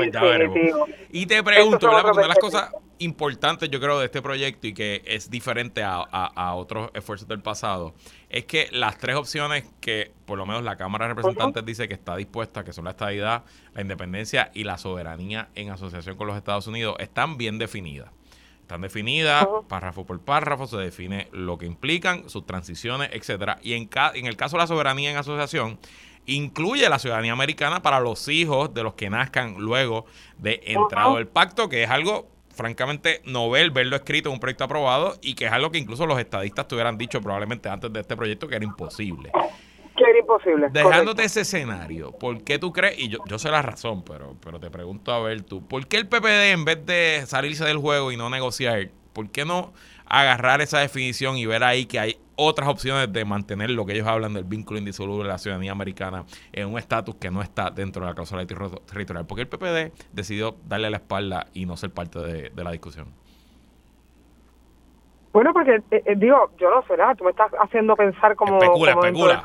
Y te pregunto, ¿verdad? Porque una de las cosas importantes, yo creo, de este proyecto y que es diferente a, a, otros esfuerzos del pasado, es que las tres opciones que, por lo menos, la Cámara de Representantes dice que está dispuesta, que son la estabilidad, la independencia y la soberanía en asociación con los Estados Unidos, están bien definidas. Están definidas párrafo por párrafo, se define lo que implican, sus transiciones, etcétera. Y en, en el caso de la soberanía en asociación, incluye la ciudadanía americana para los hijos de los que nazcan luego de entrado el pacto, que es algo francamente novel verlo escrito en un proyecto aprobado y que es algo que incluso los estadistas tuvieran dicho probablemente antes de este proyecto que era imposible. Que era imposible. Dejándote ese escenario, ¿por qué tú crees? Y yo, yo sé la razón, pero, pero te pregunto a ver tú, ¿por qué el PPD en vez de salirse del juego y no negociar, ¿por qué no agarrar esa definición y ver ahí que hay otras opciones de mantener lo que ellos hablan del vínculo indisoluble de la ciudadanía americana en un estatus que no está dentro de la cláusula territorial. Porque el PPD decidió darle la espalda y no ser parte de, la discusión. Bueno, porque eh, eh, digo, yo no sé nada, tú me estás haciendo pensar como, especula, especula.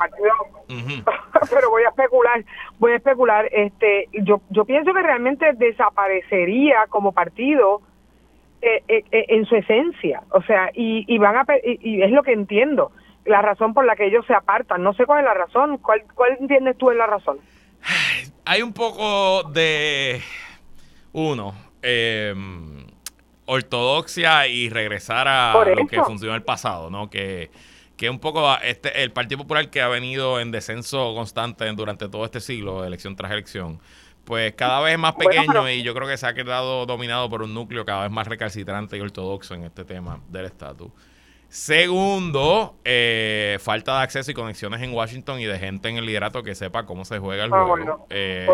pero voy a especular, voy a especular, este, yo yo pienso que realmente desaparecería como partido eh, eh, eh, en su esencia, o sea, y, y van a y, es lo que entiendo, la razón por la que ellos se apartan. No sé cuál es la razón. ¿Cuál, cuál entiendes tú es la razón? Hay un poco de uno. Em, ortodoxia y regresar a lo que funcionó en el pasado, ¿no? Que, que un poco este el Partido Popular que ha venido en descenso constante durante todo este siglo, elección tras elección, pues cada vez más pequeño y yo creo que se ha quedado dominado por un núcleo cada vez más recalcitrante y ortodoxo en este tema del estatus. Segundo, eh, falta de acceso y conexiones en Washington y de gente en el liderato que sepa cómo se juega el ah, juego. Eh,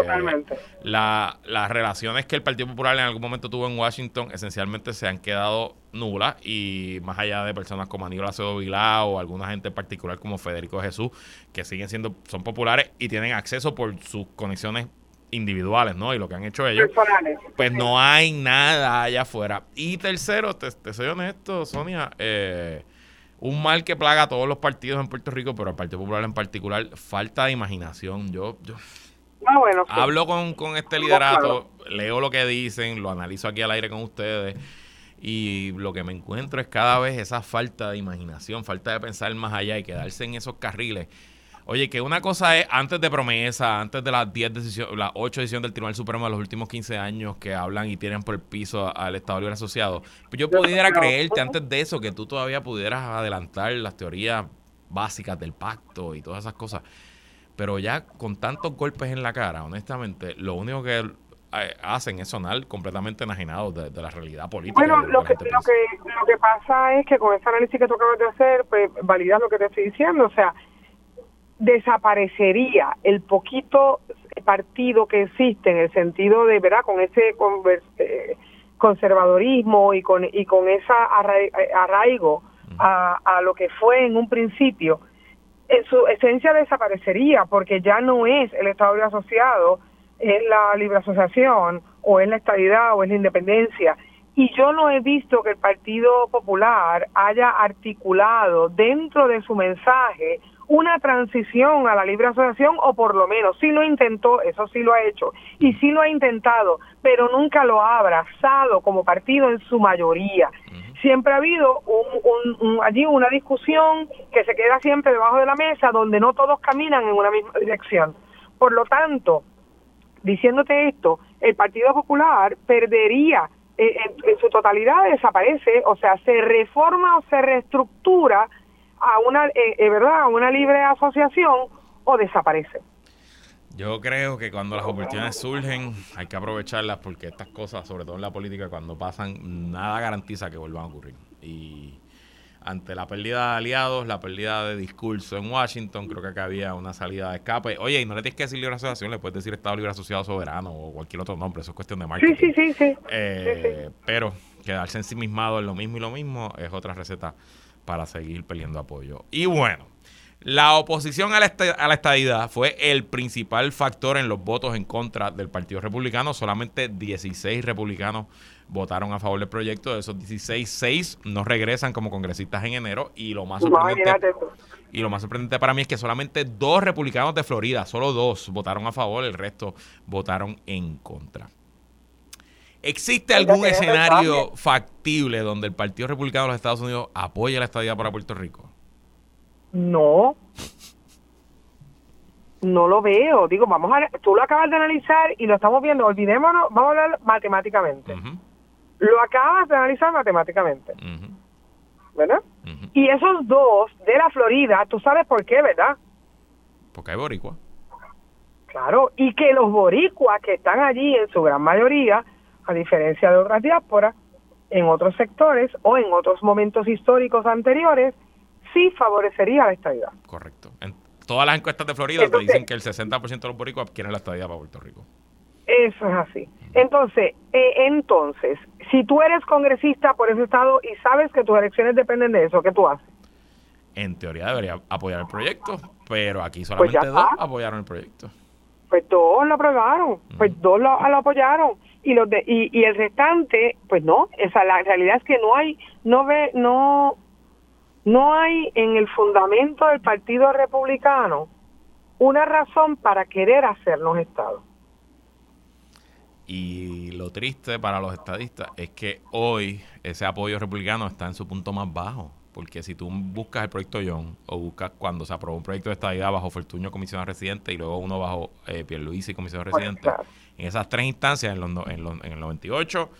la, las relaciones que el Partido Popular en algún momento tuvo en Washington esencialmente se han quedado nulas y más allá de personas como Aníbal Acevedo Vilá o alguna gente en particular como Federico Jesús que siguen siendo, son populares y tienen acceso por sus conexiones individuales, ¿no? Y lo que han hecho ellos. Pues no hay nada allá afuera. Y tercero, te, soy honesto, Sonia, eh, un mal que plaga a todos los partidos en Puerto Rico, pero al Partido Popular en particular, falta de imaginación. Yo, yo ah, bueno, hablo con, con este liderato, leo lo que dicen, lo analizo aquí al aire con ustedes y lo que me encuentro es cada vez esa falta de imaginación, falta de pensar más allá y quedarse en esos carriles. Oye, que una cosa es antes de promesa, antes de las 10 decisiones, las 8 decisiones del Tribunal Supremo de los últimos 15 años que hablan y tienen por el piso al Estado Libre Asociado. Pues yo pudiera creerte antes de eso que tú todavía pudieras adelantar las teorías básicas del pacto y todas esas cosas. Pero ya con tantos golpes en la cara, honestamente, lo único que eh, hacen es sonar completamente enajenados de, la realidad política. Bueno, lo que, lo, que, lo que pasa es que con ese análisis que tú acabas de hacer, pues validas lo que te estoy diciendo. O sea, desaparecería el poquito partido que existe en el sentido de, ¿verdad? Con ese eh, conservadorismo y con, y con esa arraigo a, a lo que fue en un principio, en su esencia desaparecería porque ya no es el Estado de asociado, es la libre asociación o es la estabilidad o es la independencia. Y yo no he visto que el Partido Popular haya articulado dentro de su mensaje una transición a la libre asociación o por lo menos sí lo intentó, eso sí lo ha hecho y sí lo ha intentado, pero nunca lo ha abrazado como partido en su mayoría. Siempre ha habido un, allí una discusión que se queda siempre debajo de la mesa donde no todos caminan en una misma dirección. Por lo tanto, diciéndote esto, el Partido Popular perdería eh, en su totalidad, desaparece, o sea, se reforma o se reestructura a una, eh, eh, ¿verdad? A una libre asociación o desaparece. Yo creo que cuando las oportunidades surgen hay que aprovecharlas porque estas cosas, sobre todo en la política, cuando pasan, nada garantiza que vuelvan a ocurrir. Y ante la pérdida de aliados, la pérdida de discurso en Washington, creo que acá había una salida de escape. Oye, y no le tienes que decir libre asociación, le puedes decir Estado Libre Asociado Soberano o cualquier otro nombre, eso es cuestión de marketing. Sí, sí, sí. Eh, sí. Pero quedarse ensimismado en lo mismo y lo mismo es otra receta para seguir peleando apoyo. Y bueno, la oposición a la, a la, estadidad fue el principal factor en los votos en contra del Partido Republicano. Solamente 16 republicanos votaron a favor del proyecto. De esos 16, 6 no regresan como congresistas en enero. Y lo más sorprendente, y lo más sorprendente para mí es que solamente dos republicanos de Florida, solo dos, votaron a favor. El resto votaron en contra. ¿Existe algún escenario factible donde el Partido Republicano de los Estados Unidos apoye la estadía para Puerto Rico? No. No lo veo. Digo, vamos a. Tú lo acabas de analizar y lo estamos viendo. Olvidémonos, vamos a hablar matemáticamente. Lo acabas de analizar matemáticamente. ¿Verdad? Y esos dos de la Florida, tú sabes por qué, ¿verdad? Porque hay boricua. Claro, y que los boricuas que están allí en su gran mayoría a diferencia de otras diásporas, en otros sectores o en otros momentos históricos anteriores, sí favorecería la estabilidad. Correcto. En todas las encuestas de Florida te dicen que el 60% de los boricuas quieren la estabilidad para Puerto Rico. Eso es así. Entonces, eh, entonces, si tú eres congresista por ese estado y sabes que tus elecciones dependen de eso, ¿qué tú haces? En teoría debería apoyar el proyecto, pero aquí pues solamente dos apoyaron el proyecto. Pues dos lo aprobaron, pues dos lo apoyaron y los de, y, y el restante pues no esa la realidad es que no hay no ve no no hay en el fundamento del Partido Republicano una razón para querer hacernos Estado. Y lo triste para los estadistas es que hoy ese apoyo republicano está en su punto más bajo. Porque si tú buscas el proyecto John o buscas cuando se aprobó un proyecto de estadidad bajo Fortuño comisionado residente y luego uno bajo eh, Pierluisi comisionado residente, en esas tres instancias, en, los, en, en el 98,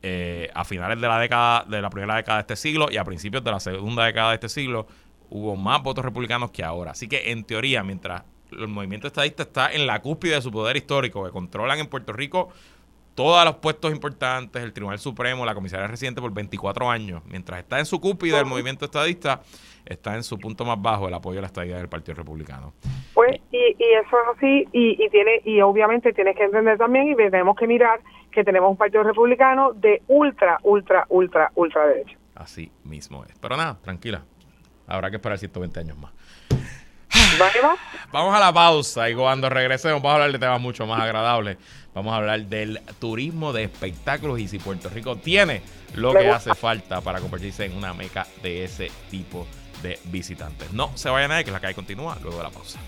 eh, a finales de la década, de la primera década de este siglo y a principios de la segunda década de este siglo, hubo más votos republicanos que ahora. Así que en teoría, mientras el movimiento estadista está en la cúspide de su poder histórico, que controlan en Puerto Rico todos los puestos importantes, el Tribunal Supremo, la comisaría residente por 24 años, mientras está en su cúspide del movimiento estadista, está en su punto más bajo el apoyo a la estadía del Partido Republicano. Y, y eso es así, y, y, tiene, y obviamente tienes que entender también, y tenemos que mirar que tenemos un Partido Republicano de ultra, ultra, ultra, ultra derecha. Así mismo es. Pero nada, tranquila, habrá que esperar 120 años más. Vamos a la pausa y cuando regresemos vamos a hablar de temas mucho más agradables. Vamos a hablar del turismo de espectáculos y si Puerto Rico tiene lo que hace falta para convertirse en una meca de ese tipo de visitantes. No se vaya nadie, que la calle continúa luego de la pausa.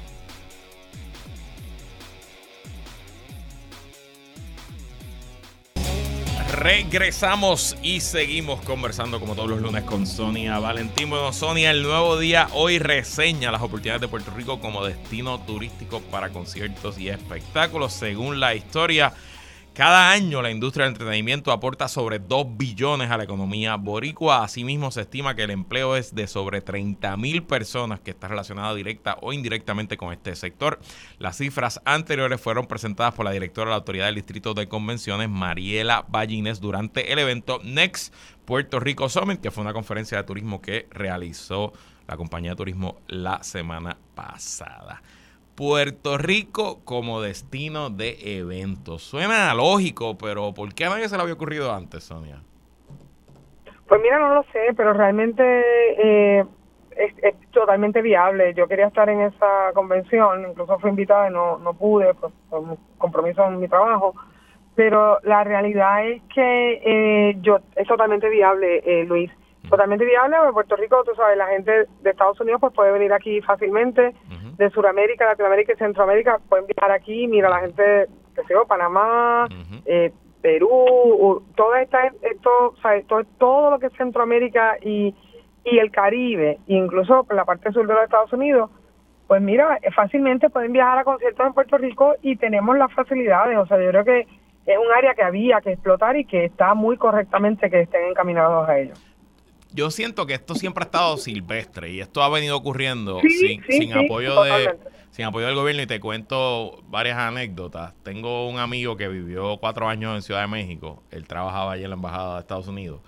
Regresamos y seguimos conversando como todos los lunes con Sonia Valentín. Bueno, Sonia, el nuevo día hoy reseña las oportunidades de Puerto Rico como destino turístico para conciertos y espectáculos. Según la historia, cada año la industria del entretenimiento aporta sobre 2 billones a la economía boricua. Asimismo, se estima que el empleo es de sobre 30 mil personas que está relacionada directa o indirectamente con este sector. Las cifras anteriores fueron presentadas por la directora de la Autoridad del Distrito de Convenciones, Mariela Ballines, durante el evento Next Puerto Rico Summit, que fue una conferencia de turismo que realizó la compañía de turismo la semana pasada. Puerto Rico como destino de eventos. Suena lógico, pero ¿por qué a nadie se le había ocurrido antes, Sonia? Pues mira, no lo sé, pero realmente eh, es, totalmente viable. Yo quería estar en esa convención, incluso fui invitada y no, no pude por compromiso en mi trabajo. Pero la realidad es que eh, yo es totalmente viable, eh, Luis. Totalmente viable, porque Puerto Rico, tú sabes, la gente de Estados Unidos pues puede venir aquí fácilmente de Sudamérica, Latinoamérica y Centroamérica pueden viajar aquí. Mira, la gente, que sé yo, Panamá, eh, Perú, todo, esta, esto, todo, todo lo que es Centroamérica y, y el Caribe, incluso la parte sur de los Estados Unidos, pues mira, fácilmente pueden viajar a conciertos en Puerto Rico y tenemos las facilidades. O sea, yo creo que es un área que había que explotar y que está muy correctamente que estén encaminados a ello yo siento que esto siempre ha estado silvestre y esto ha venido ocurriendo sin, sin apoyo de sin apoyo del gobierno. Y te cuento varias anécdotas. Tengo un amigo que vivió cuatro años en Ciudad de México. Él trabajaba allí en la embajada de Estados Unidos.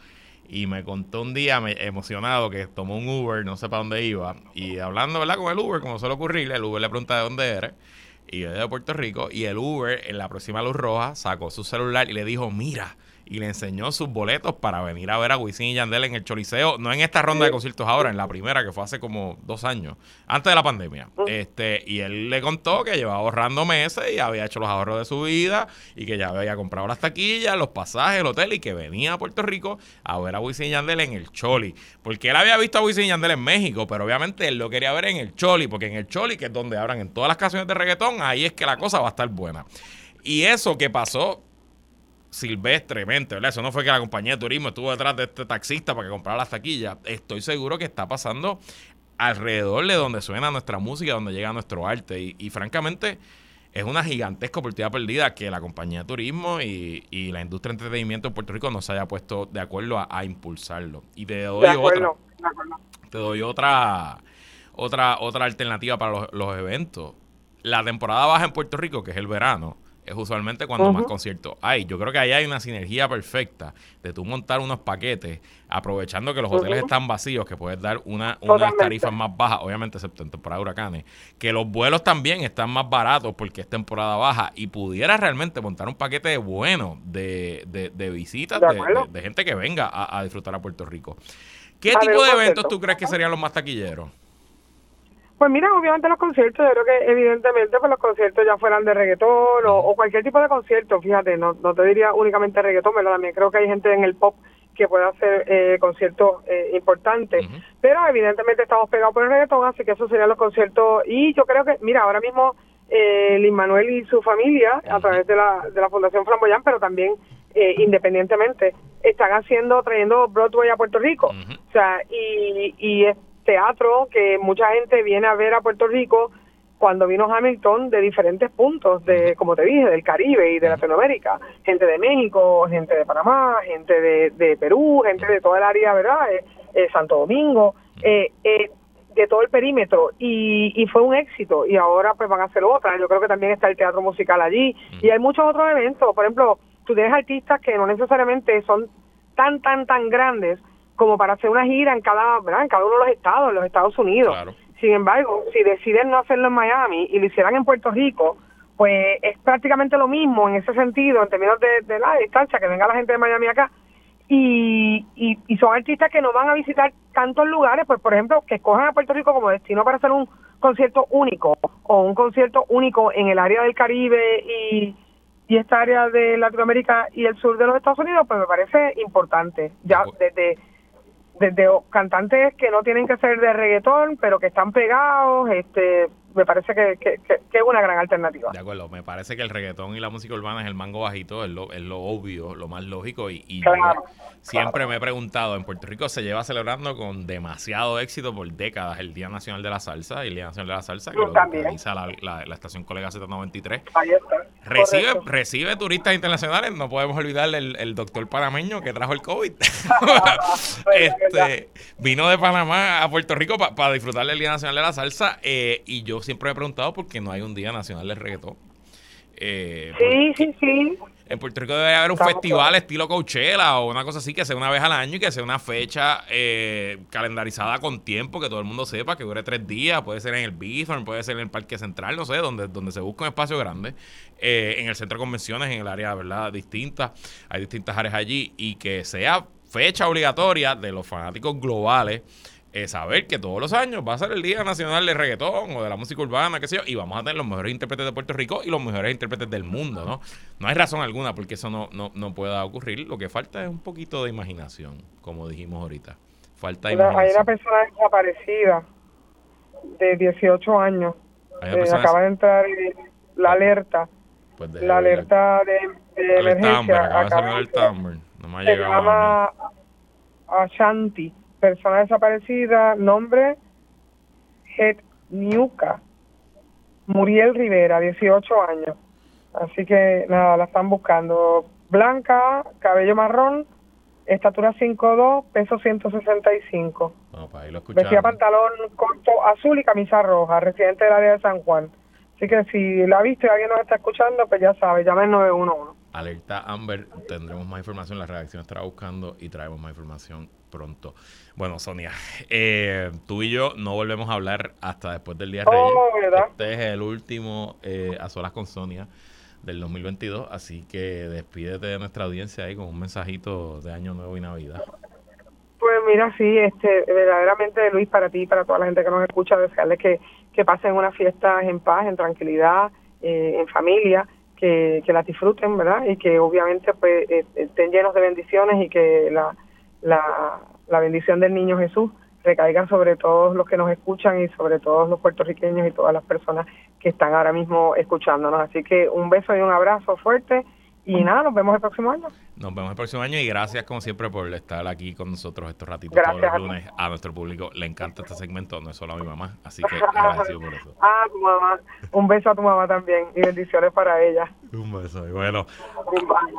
Y me contó un día emocionado que tomó un Uber, no sé para dónde iba. Y hablando verdad con el Uber como suele ocurrirle, el Uber le pregunta de dónde eres. Y yo de Puerto Rico. Y el Uber en la próxima luz roja sacó su celular y le dijo mira y le enseñó sus boletos para venir a ver a Wisin y Yandel en el Choliseo, no en esta ronda de conciertos ahora, en la primera que fue hace como dos años, antes de la pandemia. Este, y él le contó que llevaba ahorrando meses y había hecho los ahorros de su vida y que ya había comprado las taquillas, los pasajes, el hotel y que venía a Puerto Rico a ver a Wisin y Yandel en el Choli. Porque él había visto a Wisin y Yandel en México, pero obviamente él lo quería ver en el Choli, porque en el Choli, que es donde abran en todas las canciones de reggaetón, ahí es que la cosa va a estar buena. Y eso que pasó silvestremente, ¿verdad? Eso no fue que la compañía de turismo estuvo detrás de este taxista para que comprara las taquillas. Estoy seguro que está pasando alrededor de donde suena nuestra música, donde llega nuestro arte. Y, francamente, es una gigantesca oportunidad perdida que la compañía de turismo y, la industria de entretenimiento en Puerto Rico no se haya puesto de acuerdo a, impulsarlo. Y te doy otra. Te doy otra, otra, otra alternativa para los, los eventos. La temporada baja en Puerto Rico, que es el verano, es usualmente cuando más conciertos hay. Yo creo que ahí hay una sinergia perfecta de tú montar unos paquetes, aprovechando que los hoteles están vacíos, que puedes dar una, unas tarifas más bajas, obviamente excepto en temporada de huracanes, que los vuelos también están más baratos porque es temporada baja y pudiera realmente montar un paquete bueno de, de, visitas, de, gente que venga a, disfrutar a Puerto Rico. ¿Qué tipo de eventos tú crees que serían los más taquilleros? Pues mira, obviamente los conciertos, yo creo que evidentemente pues los conciertos ya fueran de reggaetón o, cualquier tipo de concierto, fíjate, no, no te diría únicamente reggaetón, pero también creo que hay gente en el pop que puede hacer eh, conciertos eh, importantes, pero evidentemente estamos pegados por el reggaetón, así que esos serían los conciertos. Y yo creo que, mira, ahora mismo eh, Lin Manuel y su familia, a través de la, de la Fundación Flamboyán, pero también eh, independientemente, están haciendo, trayendo Broadway a Puerto Rico, o sea, y, y teatro que mucha gente viene a ver a Puerto Rico cuando vino Hamilton de diferentes puntos, de como te dije, del Caribe y de Latinoamérica, gente de México, gente de Panamá, gente de, Perú, gente de toda el área, ¿verdad? Eh, eh, Santo Domingo, eh, de todo el perímetro. Y, y fue un éxito. Y ahora pues van a hacer otra. Yo creo que también está el teatro musical allí. Y hay muchos otros eventos. Por ejemplo, tú tienes artistas que no necesariamente son tan, tan, tan grandes, como para hacer una gira en cada, ¿verdad? en cada uno de los estados, en los Estados Unidos. Sin embargo, si deciden no hacerlo en Miami y lo hicieran en Puerto Rico, pues es prácticamente lo mismo en ese sentido, en términos de, la distancia, que venga la gente de Miami acá. Y, y, son artistas que no van a visitar tantos lugares, pues por ejemplo, que escojan a Puerto Rico como destino para hacer un concierto único o un concierto único en el área del Caribe y, y esta área de Latinoamérica y el sur de los Estados Unidos, pues me parece importante. Ya desde desde cantantes que no tienen que ser de reggaetón, pero que están pegados, este me parece que, que, es una gran alternativa. De acuerdo, me parece que el reggaetón y la música urbana es el mango bajito, es lo, es lo obvio, lo más lógico. Y, siempre me he preguntado, en Puerto Rico se lleva celebrando con demasiado éxito por décadas el Día Nacional de la Salsa y el Día Nacional de la Salsa, que lo organiza la, la, estación Colega Z93. Recibe, recibe turistas internacionales, no podemos olvidar el, el doctor panameño que trajo el COVID. este, vino de Panamá a Puerto Rico para disfrutar del Día Nacional de la Salsa eh, y yo siempre me he preguntado por qué no hay un Día Nacional de Reggaetón. Eh, sí, sí, sí. En Puerto Rico debe haber un festival estilo Coachella o una cosa así que sea una vez al año y que sea una fecha eh, calendarizada con tiempo, que todo el mundo sepa, que dure tres días. Puede ser en el Bithorn, puede ser en el Parque Central, no sé, donde, donde se busca un espacio grande. Eh, en el centro de convenciones, en el área, ¿verdad? Distintas. Hay distintas áreas allí y que sea fecha obligatoria de los fanáticos globales es saber que todos los años va a ser el Día Nacional de Reggaetón o de la música urbana, qué sé yo, y vamos a tener los mejores intérpretes de Puerto Rico y los mejores intérpretes del mundo, ¿no? No hay razón alguna porque eso no, no, no pueda ocurrir. Lo que falta es un poquito de imaginación, como dijimos ahorita. Falta imaginación. Hay una persona desaparecida de 18 años. Eh, acaba de entrar la alerta. Pues la alerta de, de emergencia. acaba de No me ha llegado se llama Ashanti persona desaparecida, nombre Het Niuka, Muriel Rivera, 18 años. Así que nada, la están buscando. Blanca, cabello marrón, estatura 5'2, peso 165. No, para lo Vestía pantalón corto azul y camisa roja, residente del área de San Juan. Así que si la ha visto y alguien nos está escuchando, pues ya sabe, llame al 911. Alerta Amber, tendremos más información, la redacción estará buscando y traemos más información pronto. Bueno, Sonia, eh, tú y yo no volvemos a hablar hasta después del Día de oh, Reyes. Este es el último eh, A Solas con Sonia del 2022, así que despídete de nuestra audiencia ahí con un mensajito de Año Nuevo y Navidad. Pues mira, sí, este, verdaderamente Luis, para ti y para toda la gente que nos escucha, desearles que, que pasen unas fiestas en paz, en tranquilidad, eh, en familia, que, que las disfruten, ¿verdad? Y que obviamente pues estén llenos de bendiciones y que la la, la bendición del niño Jesús recaiga sobre todos los que nos escuchan y sobre todos los puertorriqueños y todas las personas que están ahora mismo escuchándonos. Así que un beso y un abrazo fuerte y nada, nos vemos el próximo año. Nos vemos el próximo año y gracias como siempre por estar aquí con nosotros estos ratitos todos los lunes a, nuestro público. Le encanta este segmento, no es solo a mi mamá, así que agradecido por eso. Ah, tu mamá. Un beso a tu mamá también y bendiciones para ella. Un beso. Y bueno,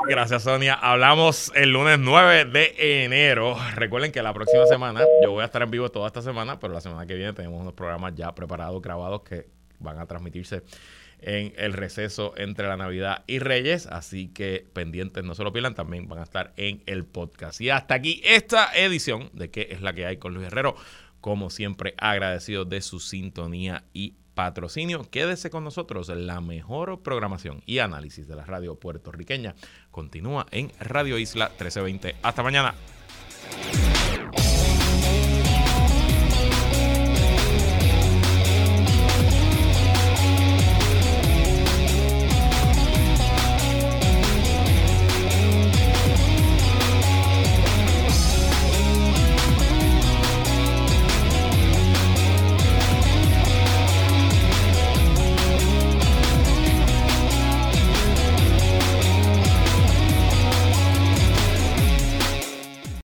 gracias Sonia. Hablamos el lunes 9 de enero. Recuerden que la próxima semana, yo voy a estar en vivo toda esta semana, pero la semana que viene tenemos unos programas ya preparados, grabados que van a transmitirse en el receso entre la Navidad y Reyes. Así que pendientes, no se lo pierdan, también van a estar en el podcast. Y hasta aquí esta edición de qué es la que hay con Luis Herrero. Como siempre, agradecido de su sintonía y patrocinio. Quédese con nosotros. La mejor programación y análisis de la radio puertorriqueña continúa en Radio Isla 1320. Hasta mañana.